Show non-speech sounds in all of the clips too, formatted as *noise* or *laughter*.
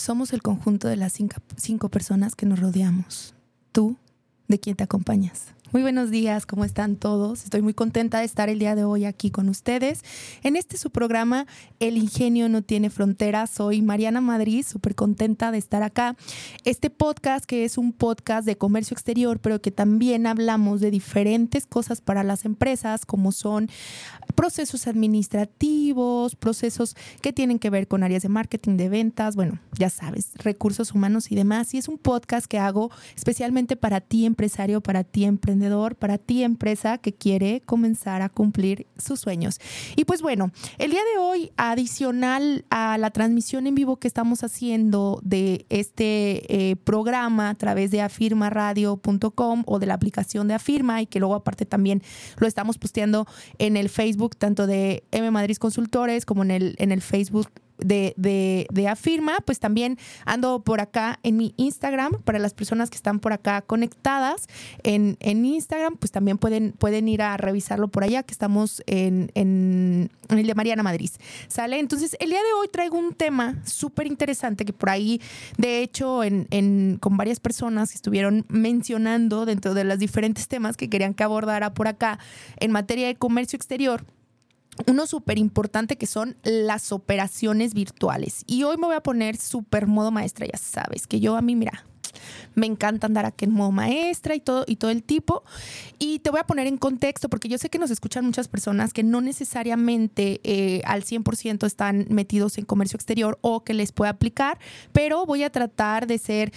Somos el conjunto de las cinco, personas que nos rodeamos. Tú, de quien te acompañas. Muy buenos días, ¿cómo están todos? Estoy muy contenta de estar el día de hoy aquí con ustedes. En este su programa, El Ingenio no tiene fronteras. Soy Mariana Madrid, súper contenta de estar acá. Este podcast, que es un podcast de comercio exterior, pero que también hablamos de diferentes cosas para las empresas, como son procesos administrativos, procesos que tienen que ver con áreas de marketing, de ventas, bueno, ya sabes, recursos humanos y demás. Y es un podcast que hago especialmente para ti, empresario, para ti, emprendedor para ti empresa que quiere comenzar a cumplir sus sueños. Y pues bueno, el día de hoy, adicional a la transmisión en vivo que estamos haciendo de este eh, programa a través de afirmaradio.com o de la aplicación de Afirma y que luego aparte también lo estamos posteando en el Facebook tanto de M Madrid Consultores como en el, en el Facebook de, de, Afirma, pues también ando por acá en mi Instagram. Para las personas que están por acá conectadas en, en Instagram, pues también pueden, pueden ir a revisarlo por allá, que estamos en, en, el de Mariana Madrid. ¿Sale? Entonces, el día de hoy traigo un tema súper interesante que por ahí, de hecho, en, en, con varias personas que estuvieron mencionando dentro de los diferentes temas que querían que abordara por acá en materia de comercio exterior uno súper importante que son las operaciones virtuales. Y hoy me voy a poner súper modo maestra, ya sabes, que yo a mí, mira, me encanta andar aquí en modo maestra y todo, y todo el tipo. Y te voy a poner en contexto, porque yo sé que nos escuchan muchas personas que no necesariamente eh, al 100% están metidos en comercio exterior o que les puede aplicar, pero voy a tratar de ser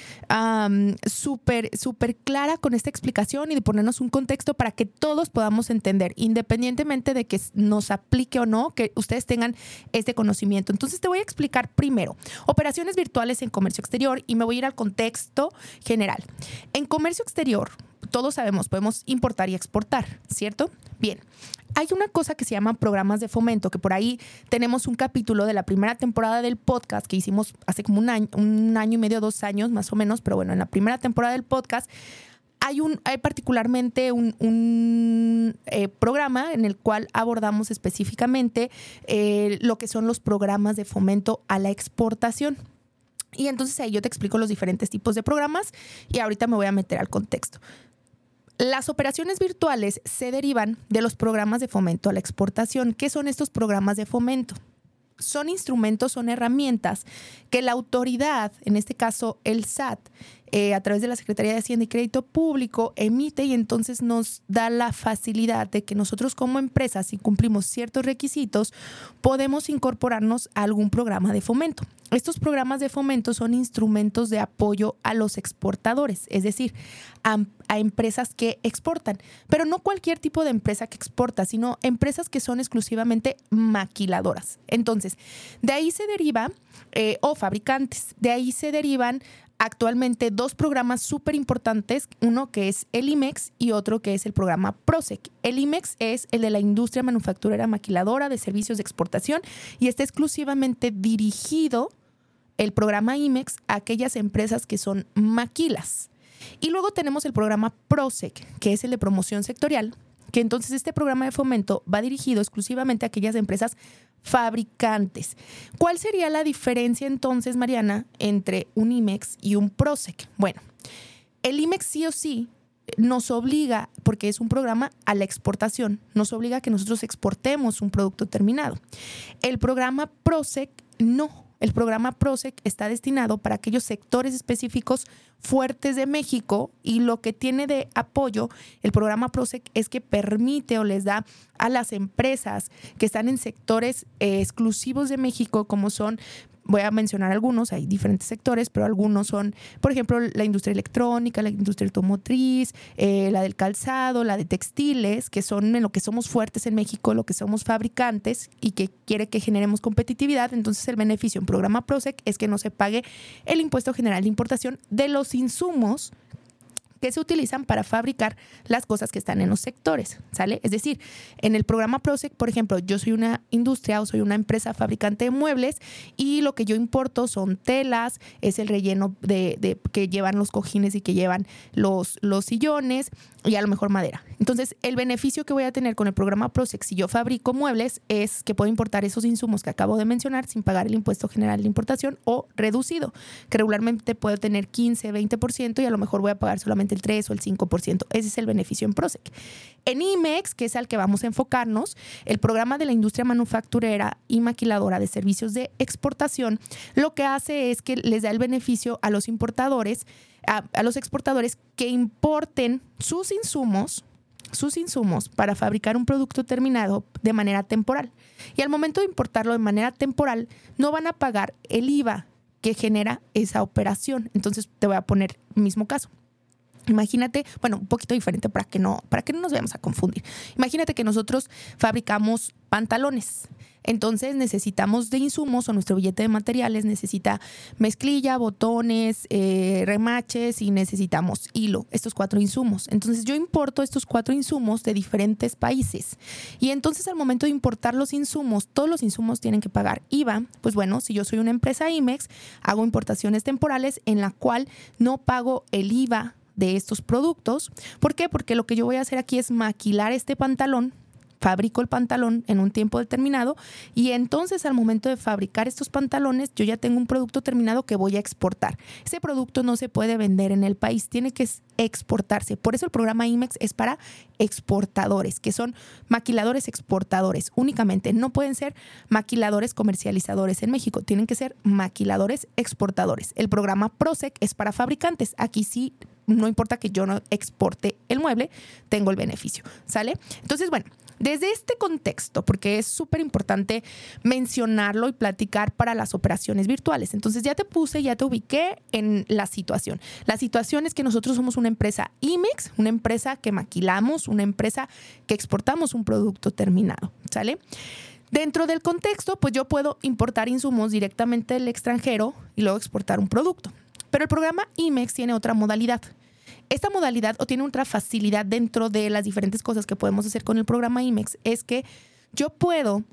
súper, súper clara con esta explicación y de ponernos un contexto para que todos podamos entender, independientemente de que nos aplique o no, que ustedes tengan este conocimiento. Entonces te voy a explicar primero operaciones virtuales en comercio exterior y me voy a ir al contexto general. En comercio exterior, todos sabemos, podemos importar y exportar, ¿cierto? Bien. Hay una cosa que se llama programas de fomento, que por ahí tenemos un capítulo de la primera temporada del podcast que hicimos hace como un año, un año y medio, dos años más o menos, pero bueno, en la primera temporada del podcast hay, un, hay particularmente un, eh, programa en el cual abordamos específicamente eh, lo que son los programas de fomento a la exportación. Y entonces ahí yo te explico los diferentes tipos de programas y ahorita me voy a meter al contexto. Las operaciones virtuales se derivan de los programas de fomento a la exportación. ¿Qué son estos programas de fomento? Son instrumentos, son herramientas que la autoridad, en este caso el SAT, eh, a través de la Secretaría de Hacienda y Crédito Público emite y entonces nos da la facilidad de que nosotros como empresa, si cumplimos ciertos requisitos, podemos incorporarnos a algún programa de fomento. Estos programas de fomento son instrumentos de apoyo a los exportadores, es decir, a, empresas que exportan, pero no cualquier tipo de empresa que exporta, sino empresas que son exclusivamente maquiladoras. Entonces, de ahí se deriva, eh, o fabricantes, de ahí se derivan actualmente dos programas súper importantes, uno que es el IMEX y otro que es el programa PROSEC. El IMEX es el de la industria manufacturera maquiladora de servicios de exportación y está exclusivamente dirigido el programa IMEX a aquellas empresas que son maquilas. Y luego tenemos el programa PROSEC, que es el de promoción sectorial, que entonces este programa de fomento va dirigido exclusivamente a aquellas empresas fabricantes. ¿Cuál sería la diferencia entonces, Mariana, entre un IMEX y un PROSEC? Bueno, el IMEX sí o sí nos obliga, porque es un programa a la exportación, nos obliga a que nosotros exportemos un producto terminado. El programa PROSEC no el programa PROSEC está destinado para aquellos sectores específicos fuertes de México y lo que tiene de apoyo el programa PROSEC es que permite o les da a las empresas que están en sectores eh, exclusivos de México, como son voy a mencionar algunos, hay diferentes sectores, pero algunos son, por ejemplo, la industria electrónica, la industria automotriz, eh, la del calzado, la de textiles, que son en lo que somos fuertes en México, lo que somos fabricantes y que quiere que generemos competitividad. Entonces, el beneficio en programa PROSEC es que no se pague el impuesto general de importación de los insumos que se utilizan para fabricar las cosas que están en los sectores, ¿sale? Es decir, en el programa PROSEC, por ejemplo, yo soy una industria o soy una empresa fabricante de muebles y lo que yo importo son telas, es el relleno de, que llevan los cojines y que llevan los, los sillones y a lo mejor madera. Entonces, el beneficio que voy a tener con el programa PROSEC si yo fabrico muebles es que puedo importar esos insumos que acabo de mencionar sin pagar el impuesto general de importación o reducido, que regularmente puedo tener 15, 20% y a lo mejor voy a pagar solamente el 3 o el 5%. Ese es el beneficio en PROSEC. En IMEX, que es al que vamos a enfocarnos, el programa de la industria manufacturera y maquiladora de servicios de exportación, lo que hace es que les da el beneficio a los importadores, a, los exportadores que importen sus insumos sus insumos para fabricar un producto terminado de manera temporal. Y al momento de importarlo de manera temporal, no van a pagar el IVA que genera esa operación. Entonces te voy a poner el mismo caso. Imagínate, bueno, un poquito diferente para que no, para que no nos vayamos a confundir. Imagínate que nosotros fabricamos pantalones. Entonces necesitamos de insumos o nuestro billete de materiales necesita mezclilla, botones, eh, remaches y necesitamos hilo, estos cuatro insumos. Entonces yo importo estos cuatro insumos de diferentes países. Y entonces al momento de importar los insumos, todos los insumos tienen que pagar IVA. Pues bueno, si yo soy una empresa IMEX, hago importaciones temporales en la cual no pago el IVA de estos productos. ¿Por qué? Porque lo que yo voy a hacer aquí es maquilar este pantalón fabrico el pantalón en un tiempo determinado y entonces al momento de fabricar estos pantalones yo ya tengo un producto terminado que voy a exportar. Ese producto no se puede vender en el país, tiene que exportarse. Por eso el programa IMEX es para exportadores, que son maquiladores exportadores únicamente. No pueden ser maquiladores comercializadores en México, tienen que ser maquiladores exportadores. El programa PROSEC es para fabricantes. Aquí sí no importa que yo no exporte el mueble, tengo el beneficio, ¿sale? Entonces, bueno, desde este contexto, porque es súper importante mencionarlo y platicar para las operaciones virtuales. Entonces ya te puse, ya te ubiqué en la situación. La situación es que nosotros somos una empresa IMEX, una empresa que maquilamos, una empresa que exportamos un producto terminado, ¿sale? Dentro del contexto, pues yo puedo importar insumos directamente del extranjero y luego exportar un producto. Pero el programa IMEX tiene otra modalidad. Esta modalidad o tiene otra facilidad dentro de las diferentes cosas que podemos hacer con el programa IMEX es que yo puedo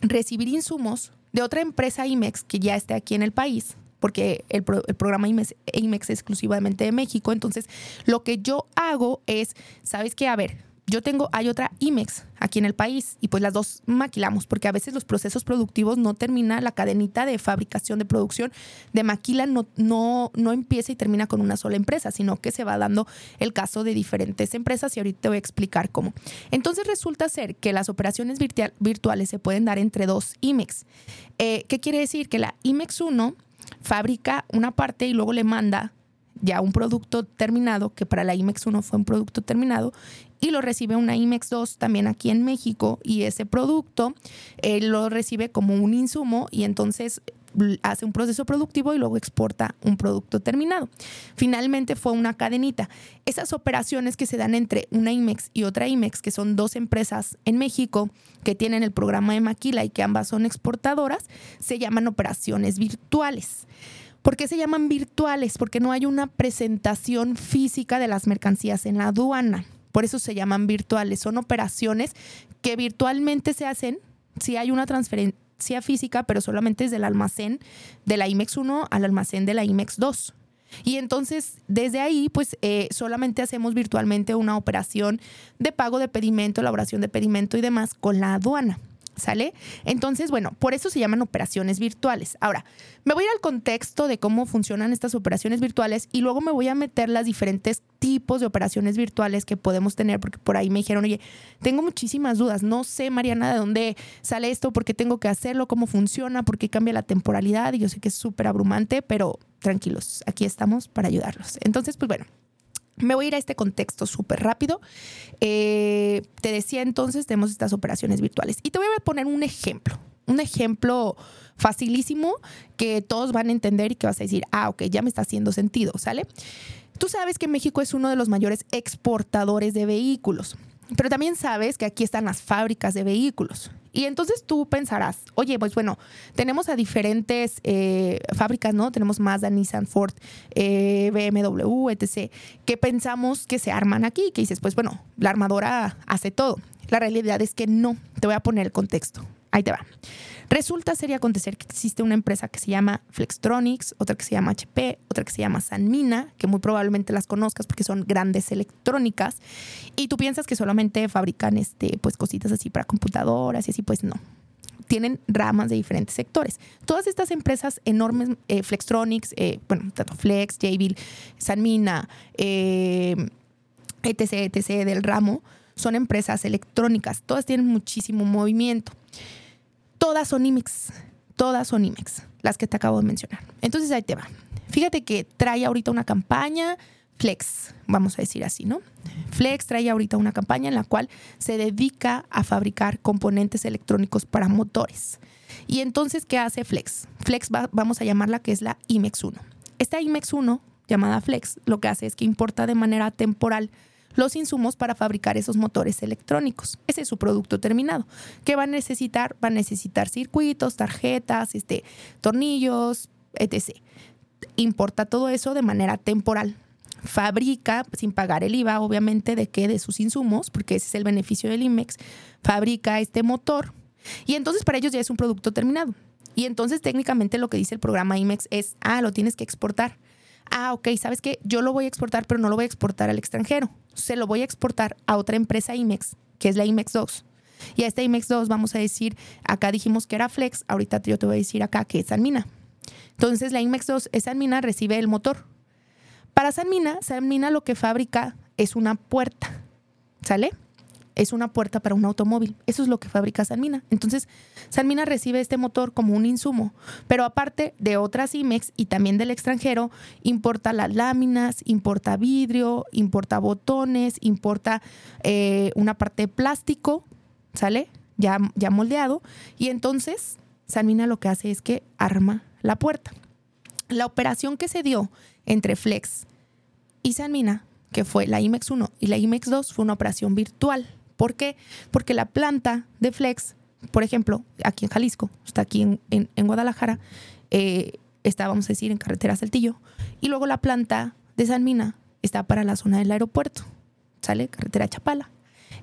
recibir insumos de otra empresa IMEX que ya esté aquí en el país, porque el, programa IMEX, IMEX, es exclusivamente de México. Entonces, lo que yo hago es, ¿sabes qué? A ver, yo tengo, hay otra IMEX aquí en el país y pues las dos maquilamos porque a veces los procesos productivos no termina la cadenita de fabricación de producción de maquila no, no, no empieza y termina con una sola empresa, sino que se va dando el caso de diferentes empresas y ahorita te voy a explicar cómo. Entonces resulta ser que las operaciones virtuales se pueden dar entre dos IMEX. Eh, ¿Qué quiere decir? Que la IMEX 1 fabrica una parte y luego le manda ya un producto terminado, que para la IMEX 1 fue un producto terminado, y lo recibe una IMEX 2 también aquí en México, y ese producto eh, lo recibe como un insumo y entonces hace un proceso productivo y luego exporta un producto terminado. Finalmente fue una cadenita. Esas operaciones que se dan entre una IMEX y otra IMEX, que son dos empresas en México que tienen el programa de Maquila y que ambas son exportadoras, se llaman operaciones virtuales. ¿Por qué se llaman virtuales? Porque no hay una presentación física de las mercancías en la aduana. Por eso se llaman virtuales. Son operaciones que virtualmente se hacen si hay una transferencia física, pero solamente es del almacén de la IMEX 1 al almacén de la IMEX 2. Y entonces, desde ahí, pues eh, solamente hacemos virtualmente una operación de pago de pedimento, elaboración de pedimento y demás con la aduana. ¿Sale? Entonces, bueno, por eso se llaman operaciones virtuales. Ahora, me voy a ir al contexto de cómo funcionan estas operaciones virtuales y luego me voy a meter las diferentes tipos de operaciones virtuales que podemos tener, porque por ahí me dijeron, oye, tengo muchísimas dudas, no sé, Mariana, de dónde sale esto, por qué tengo que hacerlo, cómo funciona, por qué cambia la temporalidad, y yo sé que es súper abrumante, pero tranquilos, aquí estamos para ayudarlos. Entonces, pues bueno, me voy a ir a este contexto súper rápido. Eh, te decía entonces, tenemos estas operaciones virtuales. Y te voy a poner un ejemplo, un ejemplo facilísimo que todos van a entender y que vas a decir, ah, ok, ya me está haciendo sentido, ¿sale? Tú sabes que México es uno de los mayores exportadores de vehículos, pero también sabes que aquí están las fábricas de vehículos. Y entonces tú pensarás, oye, pues bueno, tenemos a diferentes eh, fábricas, ¿no? Tenemos Mazda, Nissan, Ford, eh, BMW, etc., que pensamos que se arman aquí, que dices, pues bueno, la armadora hace todo. La realidad es que no. Te voy a poner el contexto. Ahí te va. Resulta sería acontecer que existe una empresa que se llama Flextronics, otra que se llama HP, otra que se llama Sanmina, que muy probablemente las conozcas porque son grandes electrónicas, y tú piensas que solamente fabrican este, pues, cositas así para computadoras y así, pues no. Tienen ramas de diferentes sectores. Todas estas empresas enormes, eh, Flextronics, eh, bueno, tanto Flex, Jabil, Sanmina, eh, etc., etc., del ramo, son empresas electrónicas. Todas tienen muchísimo movimiento todas son IMEX, todas son IMEX, las que te acabo de mencionar. Entonces ahí te va. Fíjate que trae ahorita una campaña Flex, vamos a decir así, ¿no? Flex trae ahorita una campaña en la cual se dedica a fabricar componentes electrónicos para motores. Y entonces, ¿qué hace Flex? Flex vamos a llamarla que es la IMEX 1. Esta IMEX 1, llamada Flex, lo que hace es que importa de manera temporal los insumos para fabricar esos motores electrónicos. Ese es su producto terminado. ¿Qué va a necesitar? Va a necesitar circuitos, tarjetas, este, tornillos, etc. Importa todo eso de manera temporal. Fabrica, sin pagar el IVA, obviamente, de qué? De sus insumos, porque ese es el beneficio del IMEX. Fabrica este motor. Y entonces para ellos ya es un producto terminado. Y entonces técnicamente lo que dice el programa IMEX es, ah, lo tienes que exportar ah, ok, ¿sabes qué? Yo lo voy a exportar, pero no lo voy a exportar al extranjero. Se lo voy a exportar a otra empresa IMEX, que es la IMEX 2. Y a esta IMEX 2 vamos a decir, acá dijimos que era Flex, ahorita yo te voy a decir acá que es Sanmina. Entonces la IMEX 2 es Sanmina, recibe el motor. Para Sanmina, Sanmina lo que fabrica es una puerta, ¿sale? Es una puerta para un automóvil. Eso es lo que fabrica Sanmina. Entonces, Sanmina recibe este motor como un insumo, pero aparte de otras IMEX y también del extranjero, importa las láminas, importa vidrio, importa botones, importa eh, una parte de plástico, ¿sale? Ya, ya moldeado. Y entonces, Sanmina lo que hace es que arma la puerta. La operación que se dio entre Flex y Sanmina que fue la IMEX 1 y la IMEX 2, fue una operación virtual. ¿Por qué? Porque la planta de Flex, por ejemplo, aquí en Jalisco, está aquí en, Guadalajara, eh, está, vamos a decir, en carretera Saltillo, y luego la planta de San Mina está para la zona del aeropuerto, ¿sale? Carretera Chapala.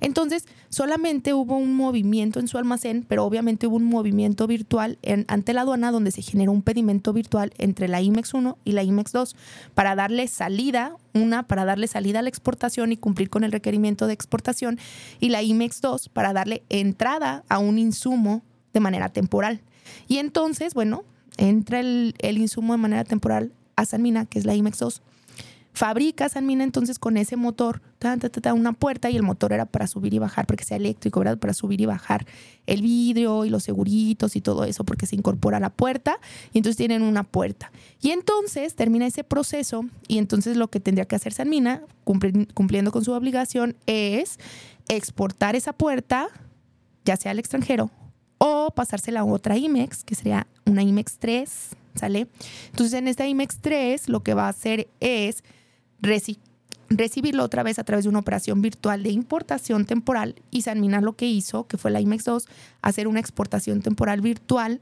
Entonces, solamente hubo un movimiento en su almacén, pero obviamente hubo un movimiento virtual ante la aduana donde se generó un pedimento virtual entre la IMEX 1 y la IMEX 2 para darle salida, una para darle salida a la exportación y cumplir con el requerimiento de exportación, y la IMEX 2 para darle entrada a un insumo de manera temporal. Y entonces, bueno, entra el, el insumo de manera temporal a Sanmina, que es la IMEX 2 fabrica Sanmina entonces con ese motor una puerta y el motor era para subir y bajar, porque sea eléctrico, ¿verdad? Para subir y bajar el vidrio y los seguritos y todo eso, porque se incorpora la puerta y entonces tienen una puerta. Y entonces termina ese proceso y entonces lo que tendría que hacer Sanmina, cumpliendo con su obligación, es exportar esa puerta, ya sea al extranjero, o pasársela a otra IMEX, que sería una IMEX 3, ¿sale? Entonces en esta IMEX 3 lo que va a hacer es recibirlo otra vez a través de una operación virtual de importación temporal y Sanmina lo que hizo, que fue la IMEX 2, hacer una exportación temporal virtual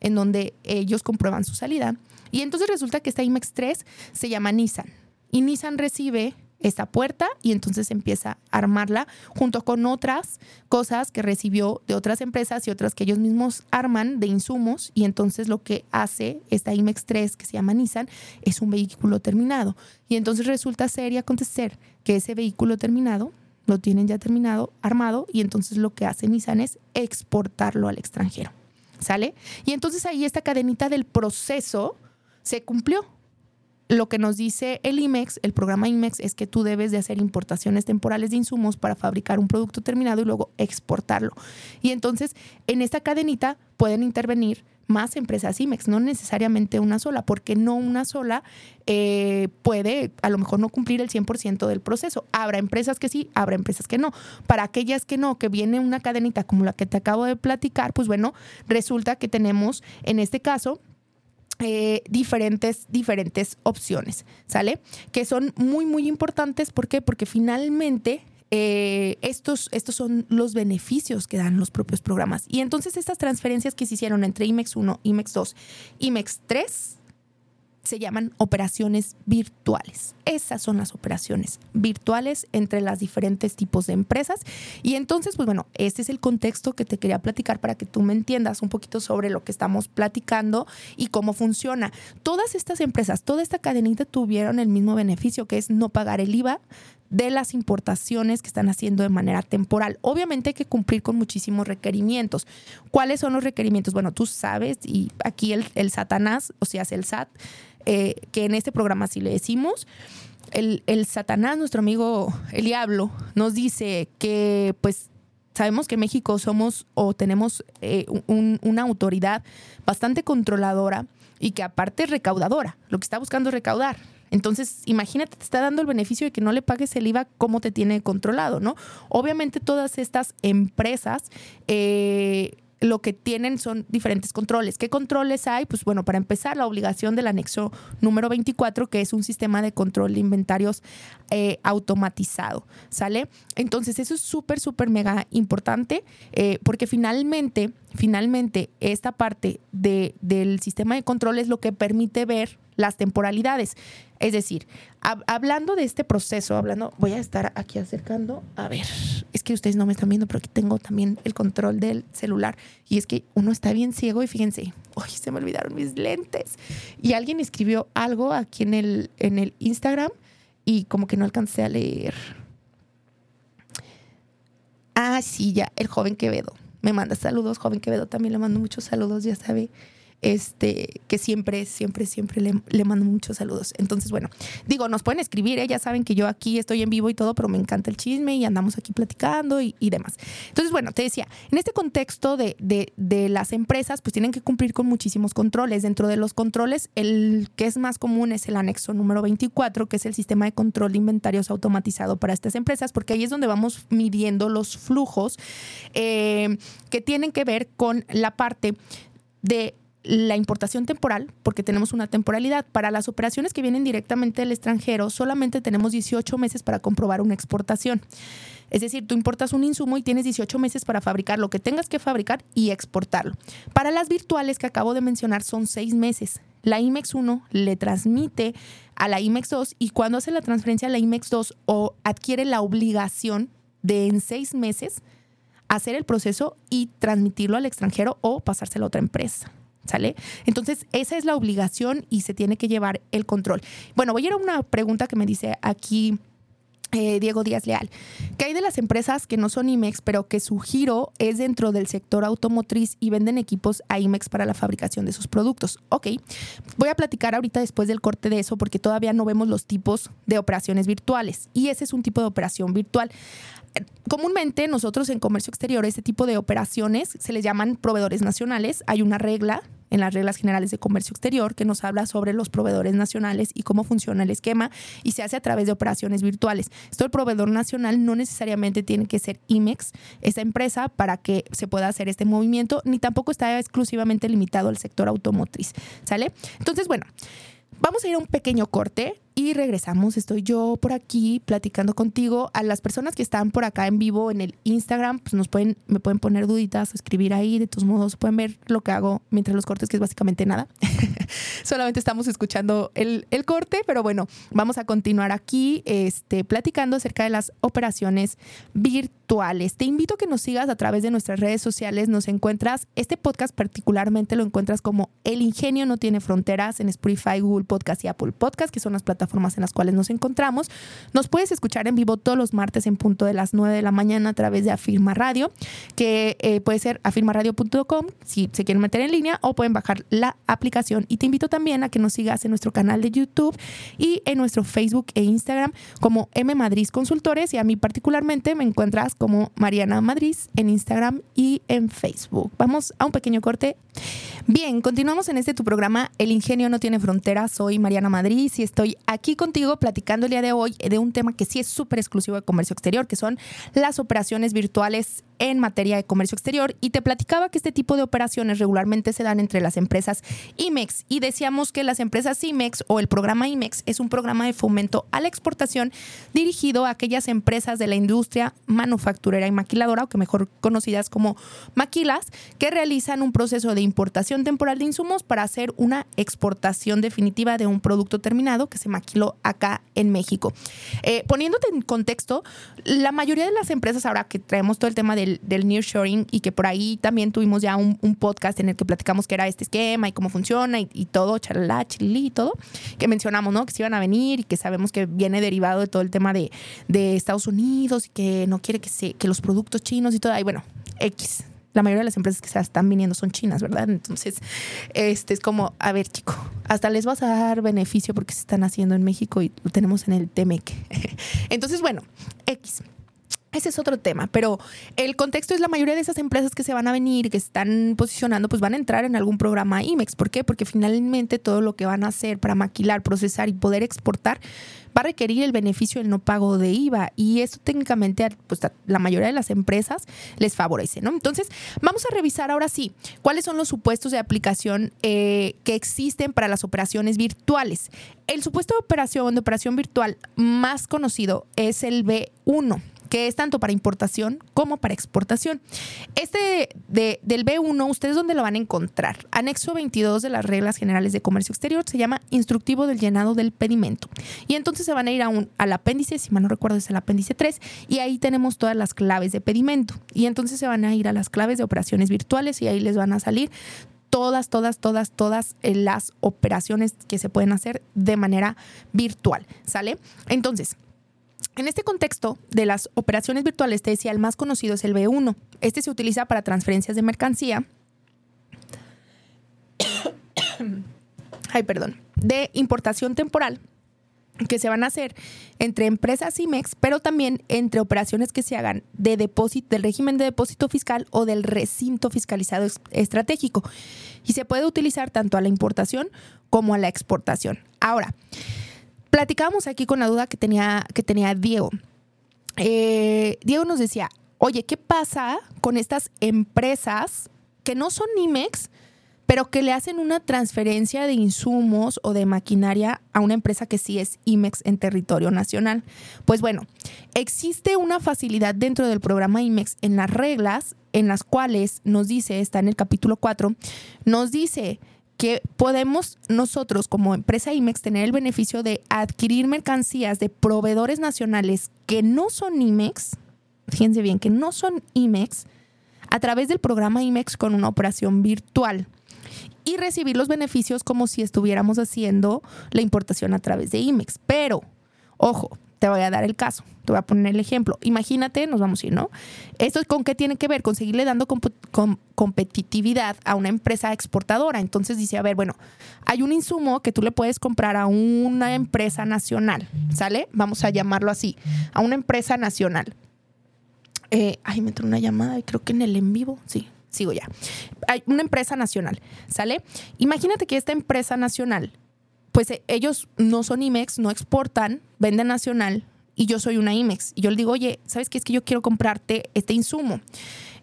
en donde ellos comprueban su salida. Y entonces resulta que esta IMEX 3 se llama Nissan y Nissan recibe esta puerta y entonces empieza a armarla junto con otras cosas que recibió de otras empresas y otras que ellos mismos arman de insumos y entonces lo que hace esta IMEX 3 que se llama Nissan es un vehículo terminado y entonces resulta ser y acontecer que ese vehículo terminado lo tienen ya terminado, armado y entonces lo que hace Nissan es exportarlo al extranjero. ¿Sale? Y entonces ahí esta cadenita del proceso se cumplió lo que nos dice el IMEX, el programa IMEX, es que tú debes de hacer importaciones temporales de insumos para fabricar un producto terminado y luego exportarlo. Y entonces, en esta cadenita pueden intervenir más empresas IMEX, no necesariamente una sola, porque no una sola eh, puede a lo mejor no cumplir el 100% del proceso. Habrá empresas que sí, habrá empresas que no. Para aquellas que no, que viene una cadenita como la que te acabo de platicar, pues bueno, resulta que tenemos en este caso eh, diferentes, diferentes opciones, ¿sale? Que son muy, muy importantes. ¿Por qué? Porque finalmente eh, estos, estos son los beneficios que dan los propios programas. Y entonces estas transferencias que se hicieron entre IMEX 1, IMEX 2, IMEX 3 se llaman operaciones virtuales. Esas son las operaciones virtuales entre las diferentes tipos de empresas. Y entonces, pues bueno, este es el contexto que te quería platicar para que tú me entiendas un poquito sobre lo que estamos platicando y cómo funciona. Todas estas empresas, toda esta cadenita tuvieron el mismo beneficio, que es no pagar el IVA, de las importaciones que están haciendo de manera temporal. Obviamente hay que cumplir con muchísimos requerimientos. ¿Cuáles son los requerimientos? Bueno, tú sabes, y aquí el, el Satanás, o sea, es el SAT, eh, que en este programa sí le decimos. El, Satanás, nuestro amigo el diablo, nos dice que pues sabemos que en México somos o tenemos eh, una autoridad bastante controladora y que aparte es recaudadora. Lo que está buscando es recaudar. Entonces, imagínate, te está dando el beneficio de que no le pagues el IVA como te tiene controlado, ¿no? Obviamente todas estas empresas eh, lo que tienen son diferentes controles. ¿Qué controles hay? Pues bueno, para empezar, la obligación del anexo número 24, que es un sistema de control de inventarios eh, automatizado, ¿sale? Entonces, eso es súper, súper mega importante, eh, porque finalmente, finalmente, esta parte de, del sistema de control es lo que permite ver las temporalidades. Es decir, hablando de este proceso, hablando, voy a estar aquí acercando, a ver, es que ustedes no me están viendo, pero aquí tengo también el control del celular y es que uno está bien ciego y fíjense, hoy se me olvidaron mis lentes. Y alguien escribió algo aquí en el, en el Instagram y como que no alcancé a leer. Ah, sí, ya, el joven Quevedo. Me manda saludos, joven Quevedo, también le mando muchos saludos, ya sabe este, que siempre, siempre, siempre le, mando muchos saludos. Entonces, bueno, digo, nos pueden escribir, ¿eh? ya saben que yo aquí estoy en vivo y todo, pero me encanta el chisme y andamos aquí platicando y, demás. Entonces, bueno, te decía, en este contexto de, de, las empresas, pues tienen que cumplir con muchísimos controles. Dentro de los controles, el que es más común es el anexo número 24, que es el sistema de control de inventarios automatizado para estas empresas, porque ahí es donde vamos midiendo los flujos eh, que tienen que ver con la parte de la importación temporal, porque tenemos una temporalidad. Para las operaciones que vienen directamente del extranjero, solamente tenemos 18 meses para comprobar una exportación. Es decir, tú importas un insumo y tienes 18 meses para fabricar lo que tengas que fabricar y exportarlo. Para las virtuales que acabo de mencionar son 6 meses. La IMEX 1 le transmite a la IMEX 2 y cuando hace la transferencia a la IMEX 2 o adquiere la obligación de en 6 meses hacer el proceso y transmitirlo al extranjero o pasárselo a otra empresa. ¿Sale? Entonces, esa es la obligación y se tiene que llevar el control. Bueno, voy a ir a una pregunta que me dice aquí eh, Diego Díaz Leal. ¿Qué hay de las empresas que no son IMEX, pero que su giro es dentro del sector automotriz y venden equipos a IMEX para la fabricación de sus productos? Ok, voy a platicar ahorita después del corte de eso porque todavía no vemos los tipos de operaciones virtuales y ese es un tipo de operación virtual comúnmente nosotros en comercio exterior, este tipo de operaciones se les llaman proveedores nacionales. Hay una regla en las reglas generales de comercio exterior que nos habla sobre los proveedores nacionales y cómo funciona el esquema y se hace a través de operaciones virtuales. Esto el proveedor nacional no necesariamente tiene que ser IMEX, esa empresa, para que se pueda hacer este movimiento, ni tampoco está exclusivamente limitado al sector automotriz. ¿Sale? Entonces, bueno. Vamos a ir a un pequeño corte y regresamos. Estoy yo por aquí platicando contigo. A las personas que están por acá en vivo en el Instagram, pues nos pueden, me pueden poner duditas, escribir ahí. De todos modos, pueden ver lo que hago mientras los cortes, que es básicamente nada. *laughs* Solamente estamos escuchando el, el, corte, pero bueno, vamos a continuar aquí este, platicando acerca de las operaciones virtuales. Te invito a que nos sigas a través de nuestras redes sociales. Nos encuentras, este podcast particularmente lo encuentras como El Ingenio No Tiene Fronteras en Spotify, Google Podcast y Apple Podcast, que son las plataformas formas en las cuales nos encontramos. Nos puedes escuchar en vivo todos los martes en punto de las 9 de la mañana a través de Afirma Radio, que eh, puede ser afirmaradio.com si se quieren meter en línea o pueden bajar la aplicación. Y te invito también a que nos sigas en nuestro canal de YouTube y en nuestro Facebook e Instagram como M Madrid Consultores y a mí particularmente me encuentras como Mariana Madrid en Instagram y en Facebook. Vamos a un pequeño corte. Bien, continuamos en este tu programa El Ingenio no tiene fronteras. Soy Mariana Madrid y estoy aquí contigo platicando el día de hoy de un tema que sí es súper exclusivo de comercio exterior, que son las operaciones virtuales en materia de comercio exterior. Y te platicaba que este tipo de operaciones regularmente se dan entre las empresas IMEX. Y decíamos que las empresas IMEX o el programa IMEX es un programa de fomento a la exportación dirigido a aquellas empresas de la industria manufacturera y maquiladora o que mejor conocidas como maquilas que realizan un proceso de importación temporal de insumos para hacer una exportación definitiva de un producto terminado que se maquiló acá en México. Eh, poniéndote en contexto, la mayoría de las empresas ahora que traemos todo el tema del del, nearshoring y que por ahí también tuvimos ya un, podcast en el que platicamos qué era este esquema y cómo funciona y, todo, charla, chili y todo, que mencionamos, ¿no? Que se iban a venir y que sabemos que viene derivado de todo el tema de, Estados Unidos y que no quiere que, se, que los productos chinos y todo. ahí bueno, X, la mayoría de las empresas que se están viniendo son chinas, ¿verdad? Entonces, este es como, a ver, chico, hasta les vas a dar beneficio porque se están haciendo en México y lo tenemos en el TEMEC. *laughs* Entonces, bueno, X. Ese es otro tema, pero el contexto es la mayoría de esas empresas que se van a venir, que están posicionando, pues van a entrar en algún programa IMEX. ¿Por qué? Porque finalmente todo lo que van a hacer para maquilar, procesar y poder exportar va a requerir el beneficio del no pago de IVA y eso técnicamente pues, la mayoría de las empresas les favorece, ¿no? Entonces, vamos a revisar ahora sí cuáles son los supuestos de aplicación eh, que existen para las operaciones virtuales. El supuesto de operación de operación virtual más conocido es el B1 que es tanto para importación como para exportación. Este de, del B1, ¿ustedes dónde lo van a encontrar? Anexo 22 de las reglas generales de comercio exterior se llama instructivo del llenado del pedimento. Y entonces se van a ir a un, al apéndice, si mal no recuerdo es el apéndice 3, y ahí tenemos todas las claves de pedimento. Y entonces se van a ir a las claves de operaciones virtuales y ahí les van a salir todas, todas, todas, todas eh, las operaciones que se pueden hacer de manera virtual, ¿sale? Entonces, en este contexto de las operaciones virtuales, te decía, el más conocido es el B1. Este se utiliza para transferencias de mercancía. *coughs* Ay, perdón. De importación temporal que se van a hacer entre empresas IMEX, pero también entre operaciones que se hagan de depósito, del régimen de depósito fiscal o del recinto fiscalizado estratégico. Y se puede utilizar tanto a la importación como a la exportación. Ahora, platicábamos aquí con la duda que tenía, que tenía Diego. Eh, Diego nos decía, oye, ¿qué pasa con estas empresas que no son IMEX, pero que le hacen una transferencia de insumos o de maquinaria a una empresa que sí es IMEX en territorio nacional? Pues bueno, existe una facilidad dentro del programa IMEX en las reglas en las cuales nos dice, está en el capítulo 4, nos dice que podemos nosotros como empresa IMEX tener el beneficio de adquirir mercancías de proveedores nacionales que no son IMEX, fíjense bien, que no son IMEX, a través del programa IMEX con una operación virtual y recibir los beneficios como si estuviéramos haciendo la importación a través de IMEX. Pero, ojo, te voy a dar el caso, te voy a poner el ejemplo. Imagínate, nos vamos a ir, ¿no? ¿Esto con qué tiene que ver? Con seguirle dando competitividad a una empresa exportadora. Entonces dice, a ver, bueno, hay un insumo que tú le puedes comprar a una empresa nacional, ¿sale? Vamos a llamarlo así, a una empresa nacional. Eh, ay, me entró una llamada creo que en el en vivo, sí, sigo ya. Hay una empresa nacional, ¿sale? Imagínate que esta empresa nacional pues eh, ellos no son IMEX, no exportan, venden nacional y yo soy una IMEX. Y yo le digo, oye, ¿sabes qué? Es que yo quiero comprarte este insumo.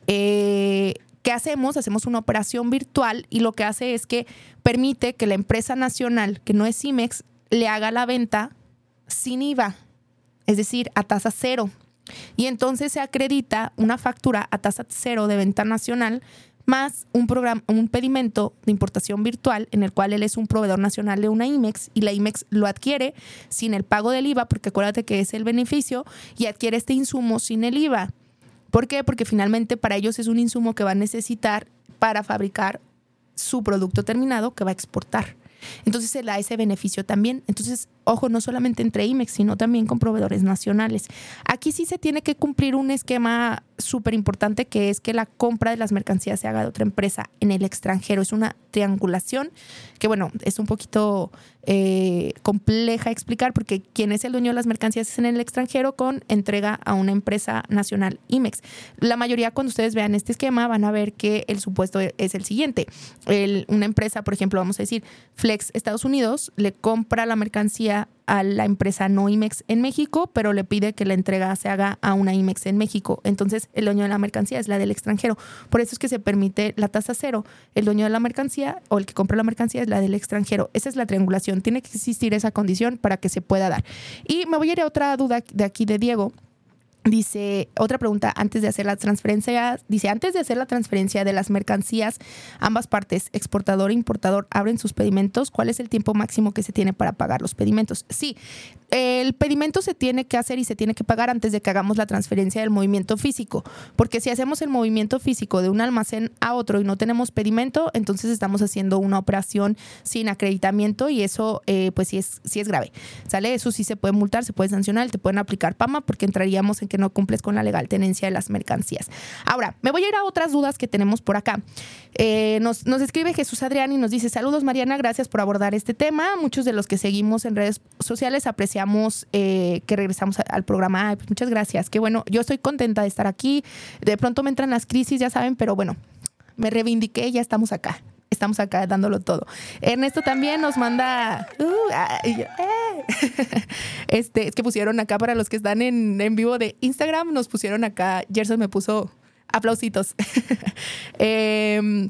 Eh, ¿Qué hacemos? Hacemos una operación virtual y lo que hace es que permite que la empresa nacional, que no es IMEX, le haga la venta sin IVA, es decir, a tasa cero. Y entonces se acredita una factura a tasa cero de venta nacional más un programa, un pedimento de importación virtual en el cual él es un proveedor nacional de una IMEX y la IMEX lo adquiere sin el pago del IVA, porque acuérdate que es el beneficio, y adquiere este insumo sin el IVA. ¿Por qué? Porque finalmente para ellos es un insumo que va a necesitar para fabricar su producto terminado que va a exportar. Entonces se da ese beneficio también. Entonces, ojo, no solamente entre IMEX, sino también con proveedores nacionales. Aquí sí se tiene que cumplir un esquema súper importante que es que la compra de las mercancías se haga de otra empresa en el extranjero. Es una triangulación que, bueno, es un poquito eh, compleja explicar porque quien es el dueño de las mercancías en el extranjero con entrega a una empresa nacional IMEX. La mayoría cuando ustedes vean este esquema van a ver que el supuesto es el siguiente. una empresa, por ejemplo, vamos a decir, Flex Estados Unidos le compra la mercancía a la empresa no IMEX en México, pero le pide que la entrega se haga a una IMEX en México. Entonces, el dueño de la mercancía es la del extranjero. Por eso es que se permite la tasa cero. El dueño de la mercancía o el que compra la mercancía es la del extranjero. Esa es la triangulación. Tiene que existir esa condición para que se pueda dar. Y me voy a ir a otra duda de aquí de Diego Dice, otra pregunta, antes de hacer la transferencia, dice, antes de hacer la transferencia de las mercancías, ambas partes, exportador e importador, abren sus pedimentos. ¿Cuál es el tiempo máximo que se tiene para pagar los pedimentos? Sí, el pedimento se tiene que hacer y se tiene que pagar antes de que hagamos la transferencia del movimiento físico, porque si hacemos el movimiento físico de un almacén a otro y no tenemos pedimento, entonces estamos haciendo una operación sin acreditamiento y eso eh, pues sí es, sí es grave. ¿Sale? Eso sí se puede multar, se puede sancionar, te pueden aplicar PAMA porque entraríamos en que no cumples con la legal tenencia de las mercancías. Ahora, me voy a ir a otras dudas que tenemos por acá. Eh, nos, nos escribe Jesús Adrián y nos dice, saludos Mariana, gracias por abordar este tema. Muchos de los que seguimos en redes sociales apreciamos eh, que regresamos al programa. Pues muchas gracias, qué bueno, yo estoy contenta de estar aquí. De pronto me entran las crisis, ya saben, pero bueno, me reivindiqué y ya estamos acá estamos acá dándolo todo. Ernesto también nos manda. Uh, ah, eh. *laughs* Este, es que pusieron acá para los que están en, en vivo de Instagram, nos pusieron acá. Gerson me puso aplausitos. *laughs* eh,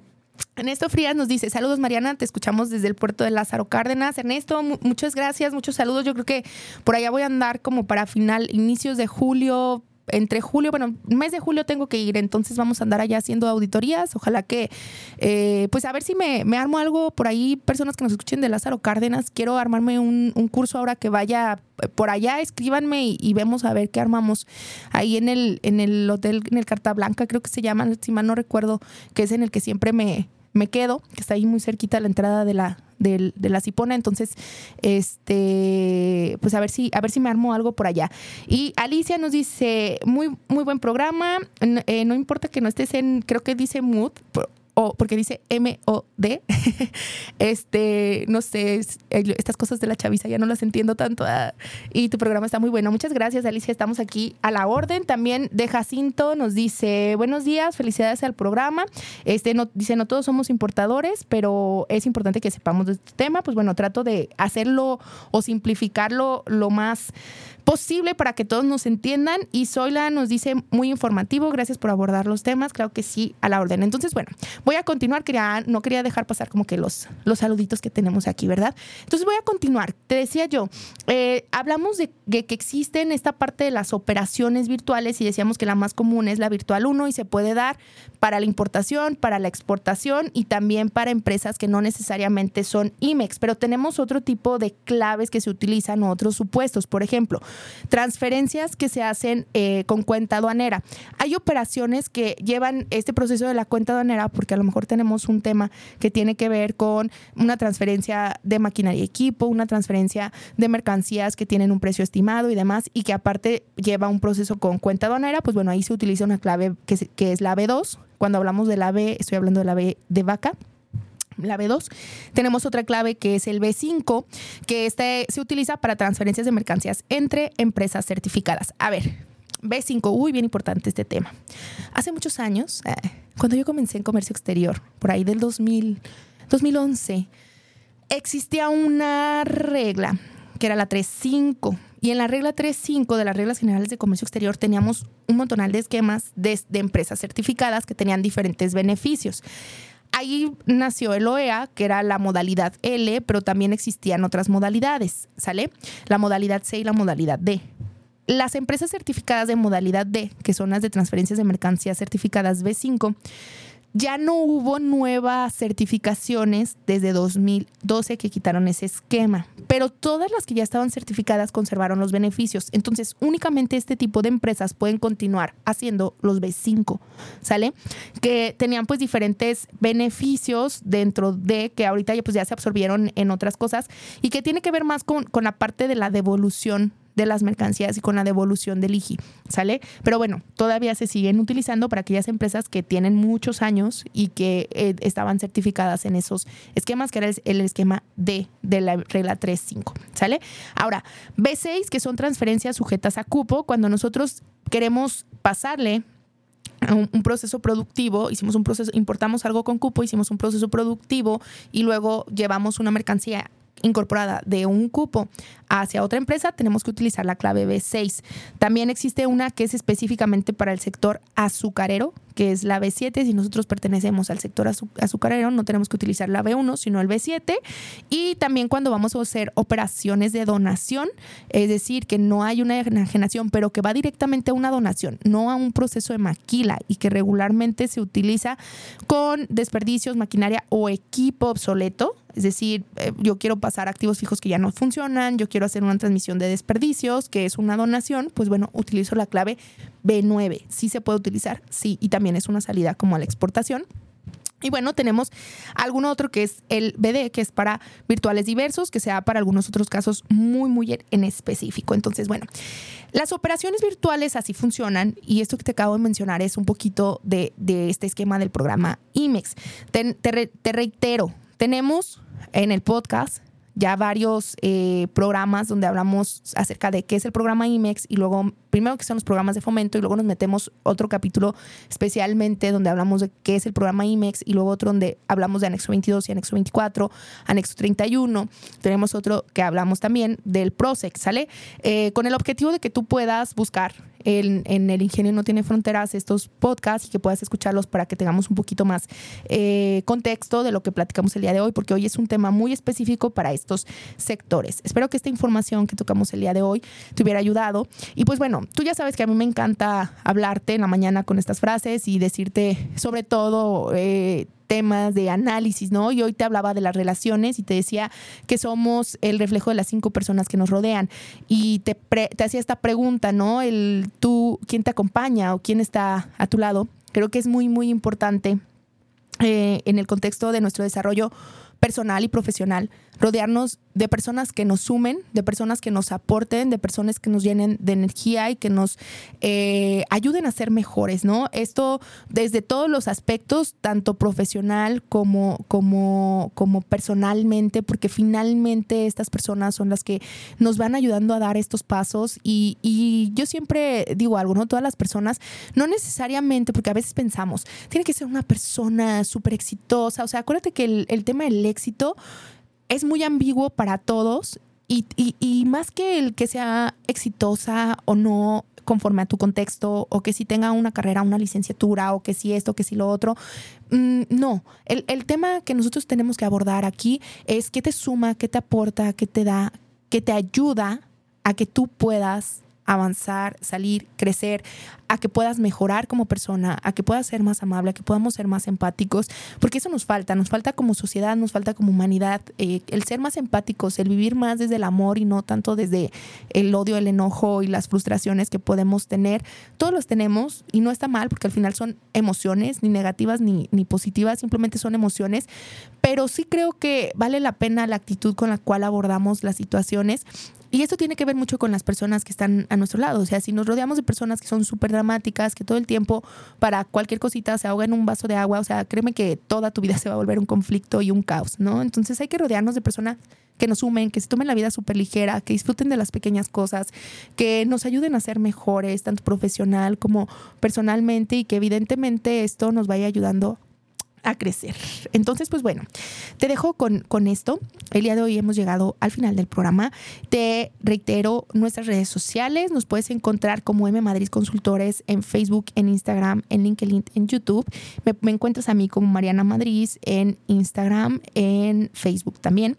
Ernesto Frías nos dice, saludos Mariana, te escuchamos desde el puerto de Lázaro Cárdenas. Ernesto, muchas gracias, muchos saludos. Yo creo que por allá voy a andar como para final, inicios de julio, entre julio, bueno, mes de julio tengo que ir, entonces vamos a andar allá haciendo auditorías. Ojalá que, eh, pues a ver si me, me, armo algo por ahí, personas que nos escuchen de Lázaro Cárdenas. Quiero armarme un, un curso ahora que vaya por allá, escríbanme y, vemos a ver qué armamos ahí en el, en el hotel, en el Carta Blanca, creo que se llama, si mal no recuerdo, que es en el que siempre me, me quedo, que está ahí muy cerquita a la entrada de la, de, la Cipona. Entonces, este, pues a ver si, a ver si me armo algo por allá. Y Alicia nos dice, muy, muy buen programa. Eh, no importa que no estés en, creo que dice mood, o porque dice M-O-D. *laughs* este, no sé, estas cosas de la chaviza ya no las entiendo tanto. Ah, y tu programa está muy bueno. Muchas gracias, Alicia. Estamos aquí a la orden. También de Jacinto nos dice, buenos días, felicidades al programa. Este, no, dice, no todos somos importadores, pero es importante que sepamos de este tema. Pues bueno, trato de hacerlo o simplificarlo lo más posible para que todos nos entiendan. Y Zoila nos dice muy informativo, gracias por abordar los temas, claro que sí, a la orden. Entonces, bueno, voy a continuar, quería, no quería dejar pasar como que los, los saluditos que tenemos aquí, ¿verdad? Entonces voy a continuar. Te decía yo, eh, hablamos de que, que existen esta parte de las operaciones virtuales y decíamos que la más común es la virtual 1 y se puede dar para la importación, para la exportación y también para empresas que no necesariamente son IMEX, pero tenemos otro tipo de claves que se utilizan o otros supuestos. Por ejemplo, Transferencias que se hacen eh, con cuenta aduanera. Hay operaciones que llevan este proceso de la cuenta aduanera porque a lo mejor tenemos un tema que tiene que ver con una transferencia de maquinaria y equipo, una transferencia de mercancías que tienen un precio estimado y demás y que aparte lleva un proceso con cuenta aduanera, pues bueno, ahí se utiliza una clave que, es la B2. Cuando hablamos de la B, estoy hablando de la B de vaca la B2. Tenemos otra clave que es el B5, que este se utiliza para transferencias de mercancías entre empresas certificadas. A ver, B5, uy, bien importante este tema. Hace muchos años, eh, cuando yo comencé en comercio exterior, por ahí del 2000, 2011, existía una regla que era la 3.5. Y en la regla 3.5 de las reglas generales de comercio exterior teníamos un montonal de esquemas de, de empresas certificadas que tenían diferentes beneficios ahí nació el OEA, que era la modalidad L, pero también existían otras modalidades, ¿sale? La modalidad C y la modalidad D. Las empresas certificadas de modalidad D, que son las de transferencias de mercancías certificadas B5, ya no hubo nuevas certificaciones desde 2012 que quitaron ese esquema, pero todas las que ya estaban certificadas conservaron los beneficios. Entonces, únicamente este tipo de empresas pueden continuar haciendo los B5, ¿sale? Que tenían pues diferentes beneficios dentro de que ahorita ya, pues, ya se absorbieron en otras cosas y que tiene que ver más con, con la parte de la devolución de las mercancías y con la devolución del IGI, ¿sale? Pero bueno, todavía se siguen utilizando para aquellas empresas que tienen muchos años y que eh, estaban certificadas en esos esquemas, que era el, esquema D de la regla 3.5, ¿sale? Ahora, B6, que son transferencias sujetas a cupo, cuando nosotros queremos pasarle un, proceso productivo, hicimos un proceso, importamos algo con cupo, hicimos un proceso productivo y luego llevamos una mercancía incorporada de un cupo hacia otra empresa, tenemos que utilizar la clave B6. También existe una que es específicamente para el sector azucarero, que es la B7. Si nosotros pertenecemos al sector azucarero, no tenemos que utilizar la B1, sino el B7. Y también cuando vamos a hacer operaciones de donación, es decir, que no hay una enajenación, pero que va directamente a una donación, no a un proceso de maquila y que regularmente se utiliza con desperdicios, maquinaria o equipo obsoleto. Es decir, eh, yo quiero pasar activos fijos que ya no funcionan, yo quiero hacer una transmisión de desperdicios, que es una donación, pues bueno, utilizo la clave B9. Sí se puede utilizar, sí, y también es una salida como a la exportación. Y bueno, tenemos algún otro que es el BD, que es para virtuales diversos, que sea para algunos otros casos muy, muy en específico. Entonces, bueno, las operaciones virtuales así funcionan y esto que te acabo de mencionar es un poquito de, este esquema del programa IMEX. te reitero, tenemos en el podcast ya varios eh, programas donde hablamos acerca de qué es el programa IMEX y luego, primero que son los programas de fomento y luego nos metemos otro capítulo especialmente donde hablamos de qué es el programa IMEX y luego otro donde hablamos de anexo 22 y anexo 24, anexo 31. Tenemos otro que hablamos también del PROSEC, ¿sale? Eh, con el objetivo de que tú puedas buscar en, El Ingenio No Tiene Fronteras estos podcasts y que puedas escucharlos para que tengamos un poquito más eh, contexto de lo que platicamos el día de hoy, porque hoy es un tema muy específico para estos sectores. Espero que esta información que tocamos el día de hoy te hubiera ayudado. Y pues bueno, tú ya sabes que a mí me encanta hablarte en la mañana con estas frases y decirte sobre todo... Eh, temas de análisis, ¿no? Y hoy te hablaba de las relaciones y te decía que somos el reflejo de las cinco personas que nos rodean. Y te, te hacía esta pregunta, ¿no? El tú, ¿quién te acompaña o quién está a tu lado? Creo que es muy, muy importante eh, en el contexto de nuestro desarrollo personal y profesional, rodearnos de personas que nos sumen, de personas que nos aporten, de personas que nos llenen de energía y que nos eh, ayuden a ser mejores, ¿no? Esto desde todos los aspectos, tanto profesional como, como, como personalmente, porque finalmente estas personas son las que nos van ayudando a dar estos pasos y, y yo siempre digo algo, ¿no? Todas las personas, no necesariamente, porque a veces pensamos, tiene que ser una persona súper exitosa, o sea, acuérdate que el, el tema del éxito es muy ambiguo para todos y, más que el que sea exitosa o no conforme a tu contexto o que si tenga una carrera, una licenciatura o que si esto, que si lo otro. Mm, no, el, el tema que nosotros tenemos que abordar aquí es qué te suma, qué te aporta, qué te da, qué te ayuda a que tú puedas avanzar, salir, crecer, a que puedas mejorar como persona, a que puedas ser más amable, a que podamos ser más empáticos, porque eso nos falta, nos falta como sociedad, nos falta como humanidad, eh, el ser más empáticos, el vivir más desde el amor y no tanto desde el odio, el enojo y las frustraciones que podemos tener. Todos los tenemos y no está mal porque al final son emociones, ni negativas ni, ni positivas, simplemente son emociones, pero sí creo que vale la pena la actitud con la cual abordamos las situaciones y esto tiene que ver mucho con las personas que están a nuestro lado. O sea, si nos rodeamos de personas que son súper dramáticas, que todo el tiempo para cualquier cosita se ahoga en un vaso de agua, o sea, créeme que toda tu vida se va a volver un conflicto y un caos, ¿no? Entonces hay que rodearnos de personas que nos sumen, que se tomen la vida súper ligera, que disfruten de las pequeñas cosas, que nos ayuden a ser mejores, tanto profesional como personalmente, y que evidentemente esto nos vaya ayudando a crecer. Entonces, pues bueno, te dejo con, con esto. El día de hoy hemos llegado al final del programa. Te reitero nuestras redes sociales. Nos puedes encontrar como M Madrid Consultores en Facebook, en Instagram, en LinkedIn, en YouTube. Me, encuentras a mí como Mariana Madrid en Instagram, en Facebook también.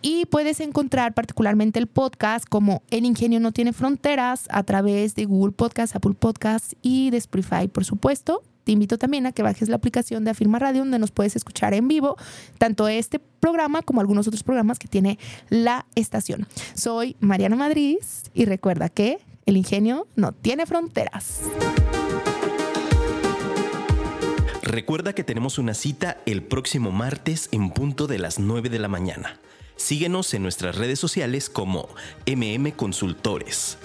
Y puedes encontrar particularmente el podcast como El Ingenio No Tiene Fronteras a través de Google Podcast, Apple Podcast y de Spotify, por supuesto te invito también a que bajes la aplicación de Afirma Radio donde nos puedes escuchar en vivo, tanto este programa como algunos otros programas que tiene la estación. Soy Mariana Madrid y recuerda que el ingenio no tiene fronteras. Recuerda que tenemos una cita el próximo martes en punto de las 9 de la mañana. Síguenos en nuestras redes sociales como MM Consultores.